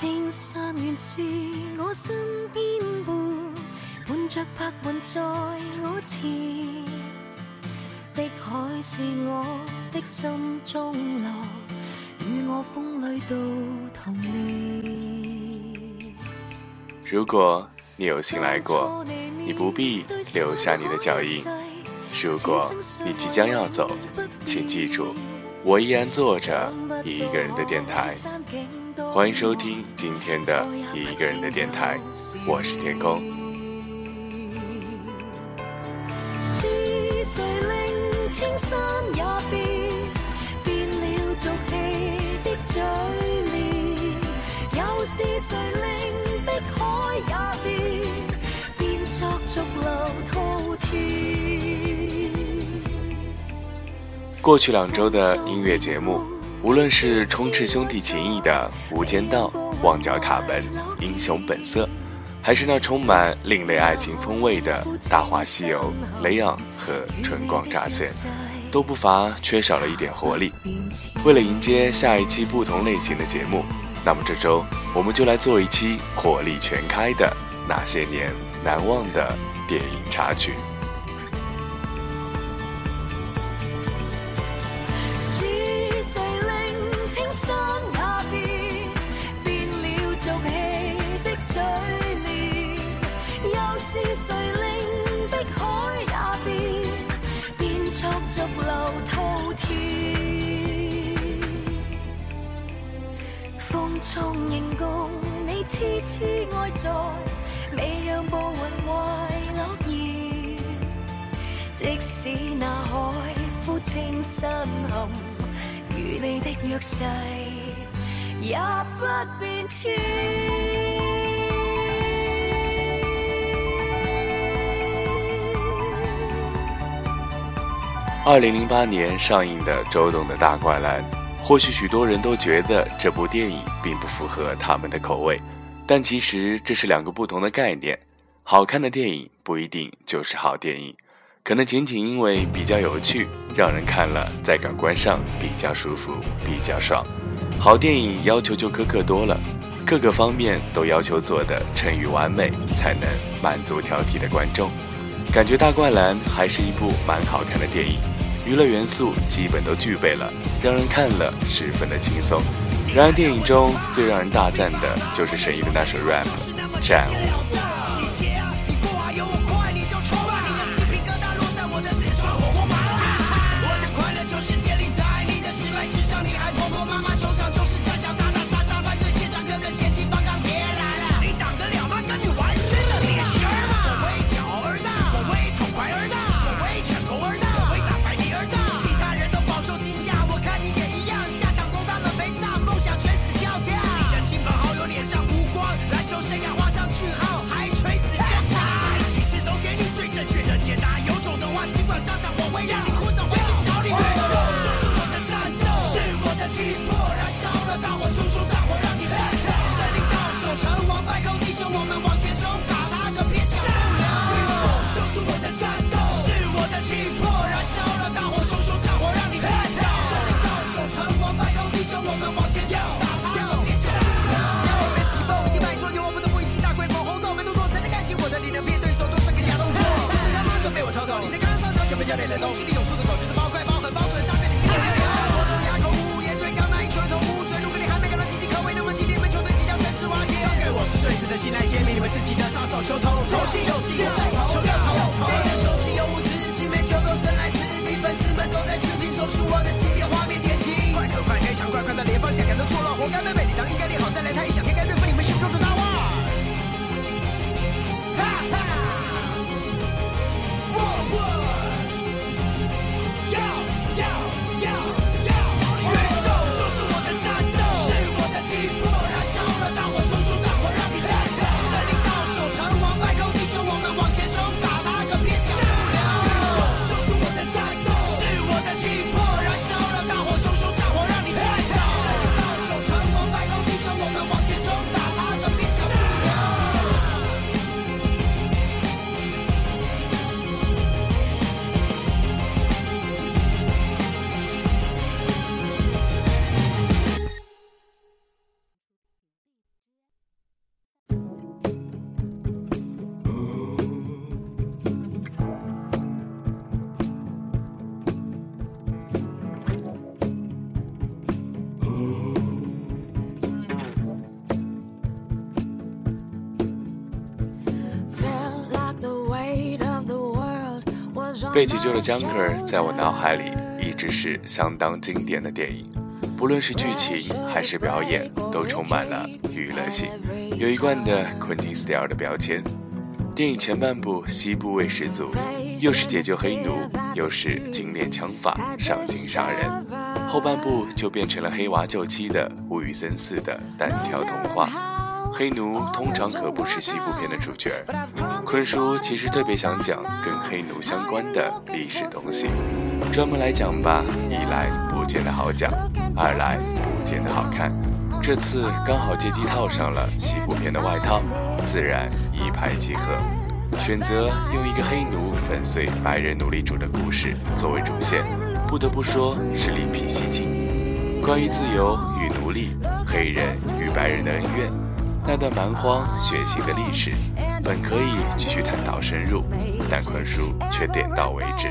青山原是我身边伴，伴着白云在我前。碧海是我的心中乐，与我风里都同眠。如果你有幸来过，你不必留下你的脚印。如果你即将要走，请记住，我依然坐着一个人的电台。欢迎收听今天的一个人的电台，我是天空。是谁令也变，变了的嘴脸？令变？过去两周的音乐节目，无论是充斥兄弟情谊的《无间道》《旺角卡门》《英雄本色》，还是那充满另类爱情风味的《大话西游》《雷昂》和《春光乍现》，都不乏缺少了一点活力。为了迎接下一期不同类型的节目，那么这周我们就来做一期火力全开的那些年难忘的电影插曲。变作逐流滔天？风中形共你痴痴爱在，未让步云为落叶。即使那海枯青山陷，与你的约誓也不变迁。二零零八年上映的周董的大灌篮，或许许多人都觉得这部电影并不符合他们的口味，但其实这是两个不同的概念。好看的电影不一定就是好电影，可能仅仅因为比较有趣，让人看了在感官上比较舒服、比较爽。好电影要求就苛刻多了，各个方面都要求做的臻于完美，才能满足挑剔的观众。感觉《大灌篮》还是一部蛮好看的电影，娱乐元素基本都具备了，让人看了十分的轻松。然而电影中最让人大赞的就是沈怡的那首 rap《战舞》。你才刚上手就被教练冷冻，心里有数的狗就是包快包狠包准，杀在你面前。我都哑口无言，对刚那一球头污水，如果你还没感到岌岌可危，那么今天你们球队即将正式瓦解。交给我是最值得信赖揭秘你们自己的杀手球头，投进有气有在投，球要投，谁的手气有无知，几枚球都生来自你，粉丝们都在视频搜出我的经典被解救的江格尔在我脑海里一直是相当经典的电影，不论是剧情还是表演，都充满了娱乐性，有一贯的昆汀斯蒂尔的标签。电影前半部西部味十足，又是解救黑奴，又是精炼枪法、上镜杀人；后半部就变成了黑娃救妻的无与森似的单挑童话。黑奴通常可不是西部片的主角，坤叔其实特别想讲跟黑奴相关的历史东西，专门来讲吧，一来不见得好讲，二来不见得好看。这次刚好借机套上了西部片的外套，自然一拍即合。选择用一个黑奴粉碎白人奴隶主的故事作为主线，不得不说是另辟蹊径。关于自由与奴隶、黑人与白人的恩怨，那段蛮荒血腥的历史，本可以继续探讨深入，但坤叔却点到为止。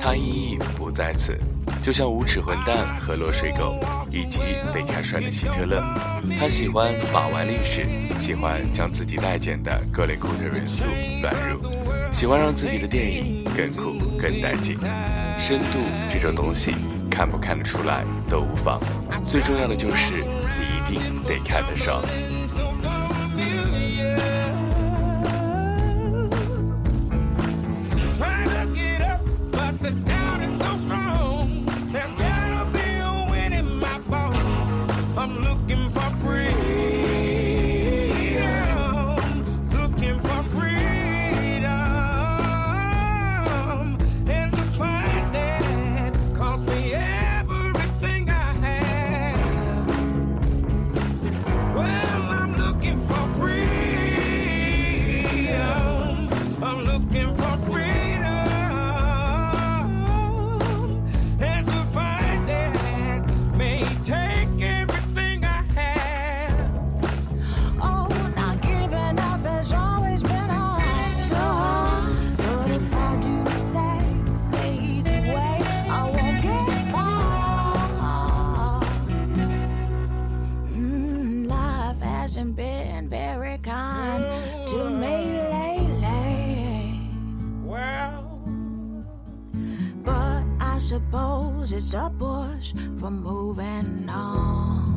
他意义不在此。就像无耻混蛋和落水狗，以及被看衰的希特勒，他喜欢把玩历史，喜欢将自己待见的各类库特元素乱入，喜欢让自己的电影更酷更带劲。深度这种东西，看不看得出来都无妨，最重要的就是你一定得看得上。Suppose it's a push for moving on.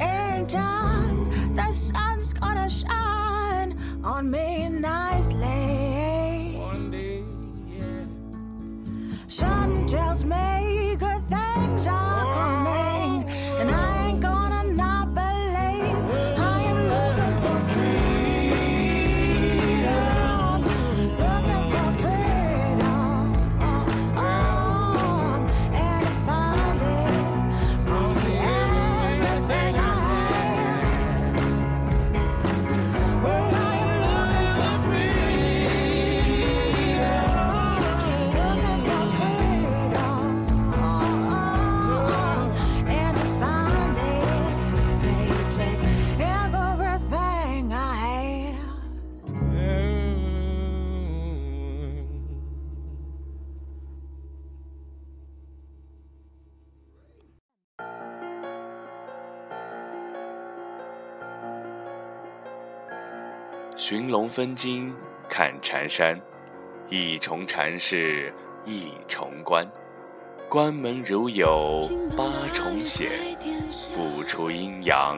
In time, the sun's gonna shine on me nicely. One day, yeah. Something tells me good things are coming, 寻龙分金看缠山，一重缠是一重关，关门如有八重险，不出阴阳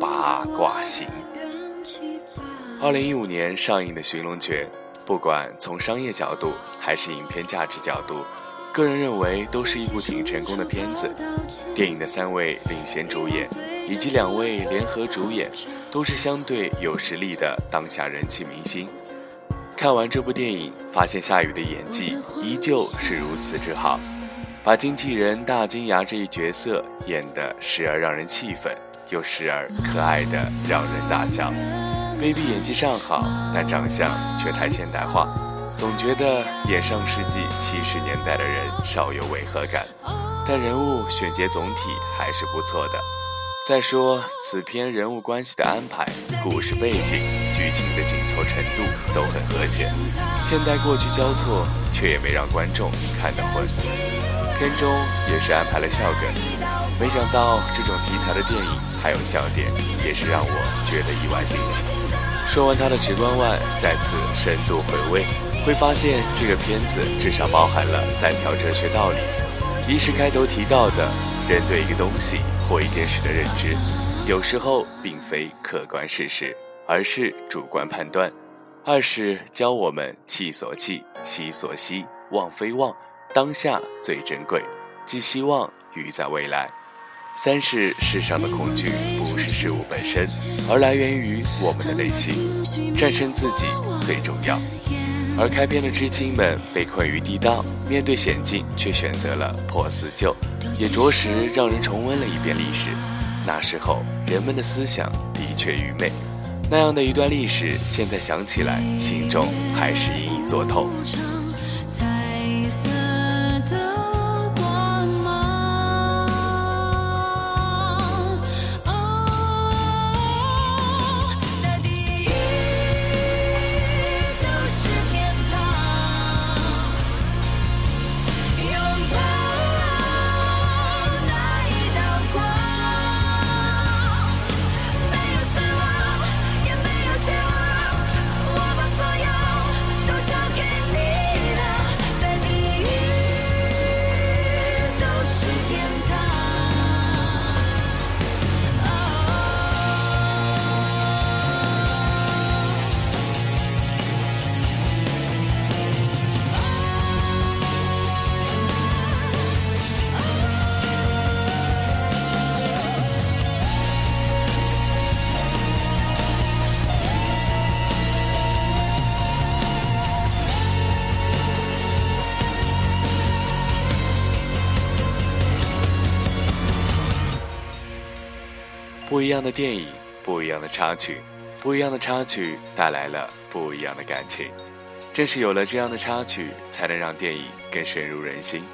八卦行。二零一五年上映的《寻龙诀》，不管从商业角度还是影片价值角度，个人认为都是一部挺成功的片子。电影的三位领衔主演以及两位联合主演，都是相对有实力的当下人气明星。看完这部电影，发现夏雨的演技依旧是如此之好，把经纪人大金牙这一角色演得时而让人气愤，又时而可爱的让人大笑。baby 演技尚好，但长相却太现代化，总觉得演上世纪七十年代的人少有违和感。但人物选角总体还是不错的。再说此片人物关系的安排、故事背景、剧情的紧凑程度都很和谐，现代过去交错，却也没让观众看得昏。片中也是安排了笑梗，没想到这种题材的电影还有笑点，也是让我觉得意外惊喜。说完它的直观外，再次深度回味，会发现这个片子至少包含了三条哲学道理：一是开头提到的，人对一个东西或一件事的认知，有时候并非客观事实，而是主观判断；二是教我们气所气，息所息，望非望，当下最珍贵，寄希望于在未来。三是世上的恐惧不是事物本身，而来源于我们的内心。战胜自己最重要。而开篇的知青们被困于地道，面对险境却选择了破四旧，也着实让人重温了一遍历史。那时候人们的思想的确愚昧，那样的一段历史，现在想起来，心中还是隐隐作痛。不一样的电影，不一样的插曲，不一样的插曲带来了不一样的感情。正是有了这样的插曲，才能让电影更深入人心。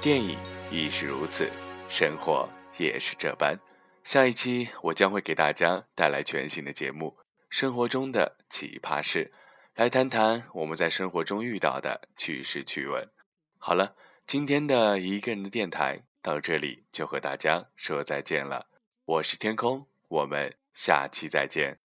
电影亦是如此，生活也是这般。下一期我将会给大家带来全新的节目《生活中的奇葩事》，来谈谈我们在生活中遇到的趣事趣闻。好了，今天的一个人的电台到这里就和大家说再见了。我是天空，我们下期再见。